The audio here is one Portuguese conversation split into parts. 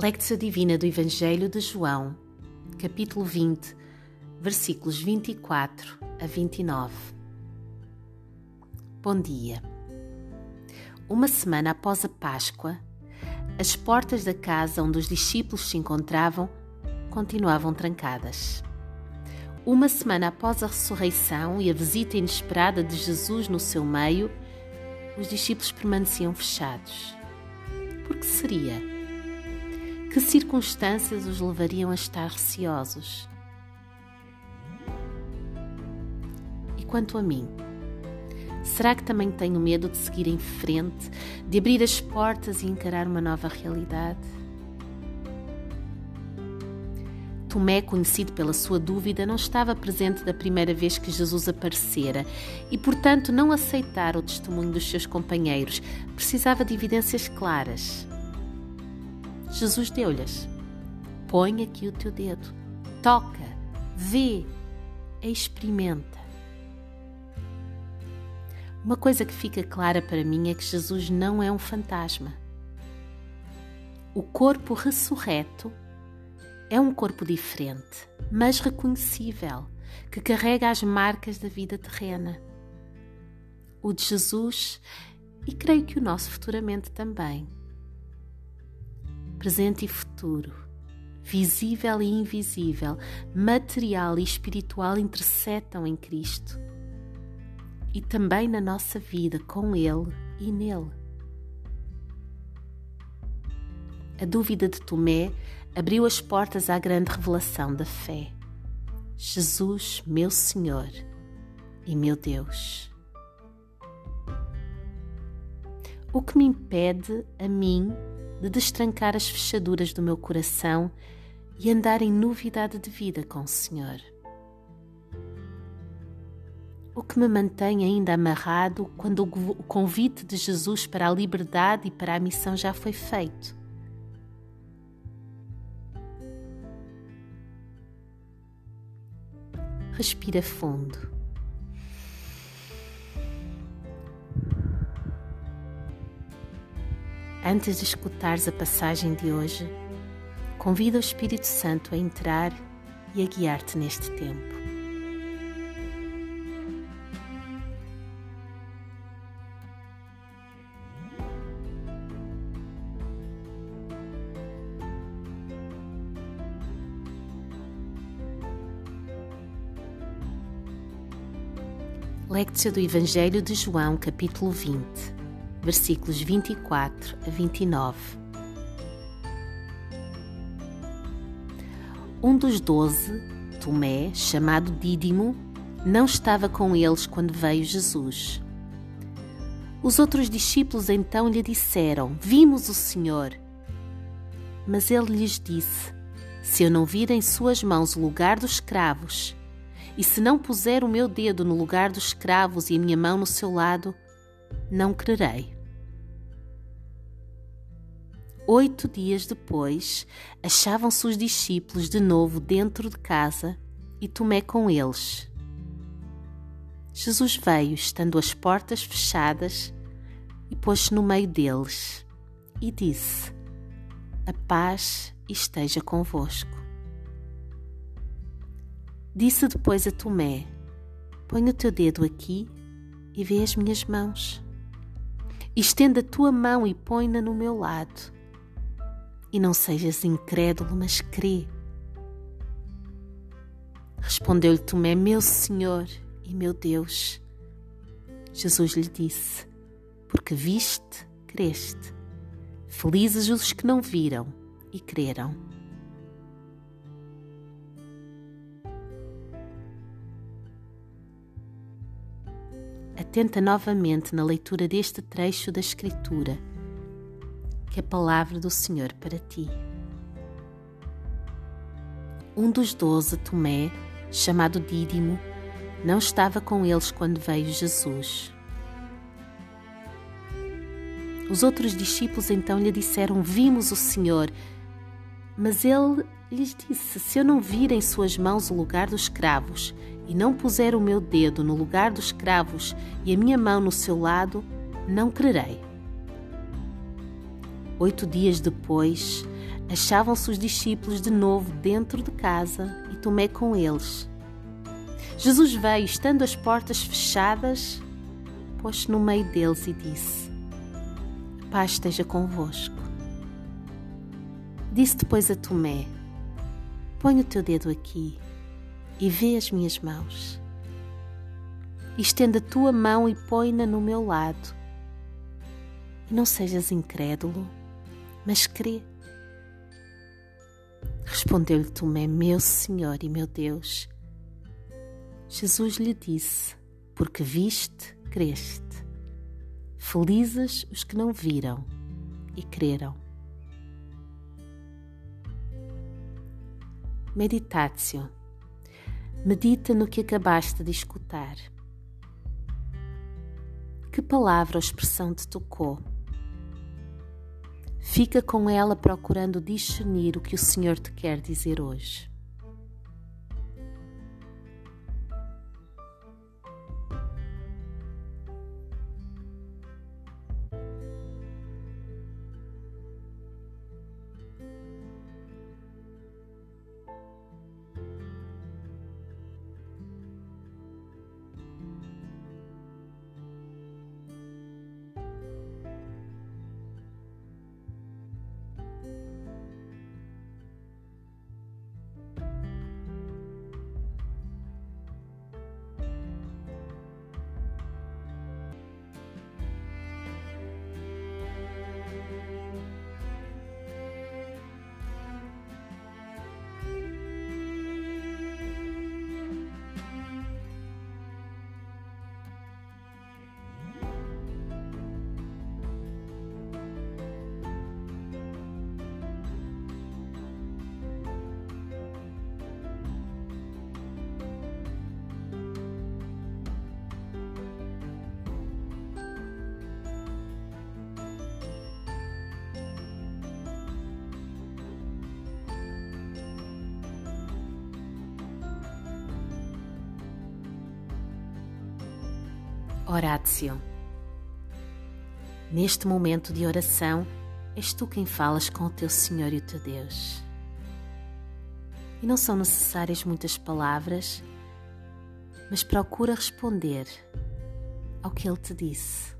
Lectio Divina do Evangelho de João, capítulo 20, versículos 24 a 29. Bom dia. Uma semana após a Páscoa, as portas da casa onde os discípulos se encontravam continuavam trancadas. Uma semana após a ressurreição e a visita inesperada de Jesus no seu meio, os discípulos permaneciam fechados. Por que seria? Que circunstâncias os levariam a estar receosos? E quanto a mim? Será que também tenho medo de seguir em frente, de abrir as portas e encarar uma nova realidade? Tomé, conhecido pela sua dúvida, não estava presente da primeira vez que Jesus aparecera e, portanto, não aceitara o testemunho dos seus companheiros. Precisava de evidências claras. Jesus deu-lhes: Põe aqui o teu dedo, toca, vê, experimenta. Uma coisa que fica clara para mim é que Jesus não é um fantasma. O corpo ressurreto é um corpo diferente, mas reconhecível, que carrega as marcas da vida terrena. O de Jesus, e creio que o nosso futuramente também presente e futuro, visível e invisível, material e espiritual interceptam em Cristo e também na nossa vida com Ele e nele. A dúvida de Tomé abriu as portas à grande revelação da fé. Jesus, meu Senhor e meu Deus. O que me impede a mim de destrancar as fechaduras do meu coração e andar em novidade de vida com o Senhor. O que me mantém ainda amarrado quando o convite de Jesus para a liberdade e para a missão já foi feito. Respira fundo. Antes de escutares a passagem de hoje, convida o Espírito Santo a entrar e a guiar-te neste tempo. Lectio do Evangelho de João, capítulo 20 versículos 24 a 29. Um dos doze, Tomé, chamado Dídimo, não estava com eles quando veio Jesus. Os outros discípulos então lhe disseram: Vimos o Senhor. Mas ele lhes disse: Se eu não vir em suas mãos o lugar dos cravos, e se não puser o meu dedo no lugar dos cravos e a minha mão no seu lado, não crerei. Oito dias depois, achavam-se os discípulos de novo dentro de casa e Tomé com eles. Jesus veio, estando as portas fechadas, e pôs-se no meio deles e disse: A paz esteja convosco. Disse depois a Tomé: Põe o teu dedo aqui e vê as minhas mãos. Estenda a tua mão e põe-na no meu lado. E não sejas incrédulo, mas crê. Respondeu-lhe Tomé, meu Senhor e meu Deus. Jesus lhe disse: Porque viste, creste. Felizes os que não viram e creram. atenta novamente na leitura deste trecho da Escritura, que a palavra do Senhor para ti. Um dos doze, Tomé, chamado Dídimo, não estava com eles quando veio Jesus. Os outros discípulos então lhe disseram: Vimos o Senhor. Mas ele lhes disse: Se eu não vir em suas mãos o lugar dos cravos e não puser o meu dedo no lugar dos cravos e a minha mão no seu lado, não crerei. Oito dias depois, Achavam-se os discípulos de novo dentro de casa e Tomé com eles. Jesus veio, estando as portas fechadas, pôs-se no meio deles e disse: paz esteja convosco. Disse depois a Tomé: Põe o teu dedo aqui e vê as minhas mãos. Estenda a tua mão e põe-na no meu lado. E não sejas incrédulo, mas crê. Respondeu-lhe Tomé, meu Senhor e meu Deus. Jesus lhe disse: Porque viste, creste. Felizes os que não viram e creram. Meditatio. Medita no que acabaste de escutar. Que palavra ou expressão te tocou? Fica com ela procurando discernir o que o Senhor te quer dizer hoje. Oratio. Neste momento de oração, és tu quem falas com o teu Senhor e o teu Deus. E não são necessárias muitas palavras, mas procura responder ao que Ele te disse.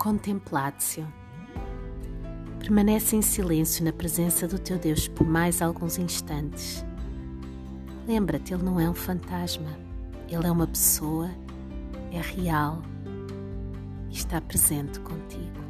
Contemplatio. Permanece em silêncio na presença do teu Deus por mais alguns instantes. Lembra-te, Ele não é um fantasma, Ele é uma pessoa, é real e está presente contigo.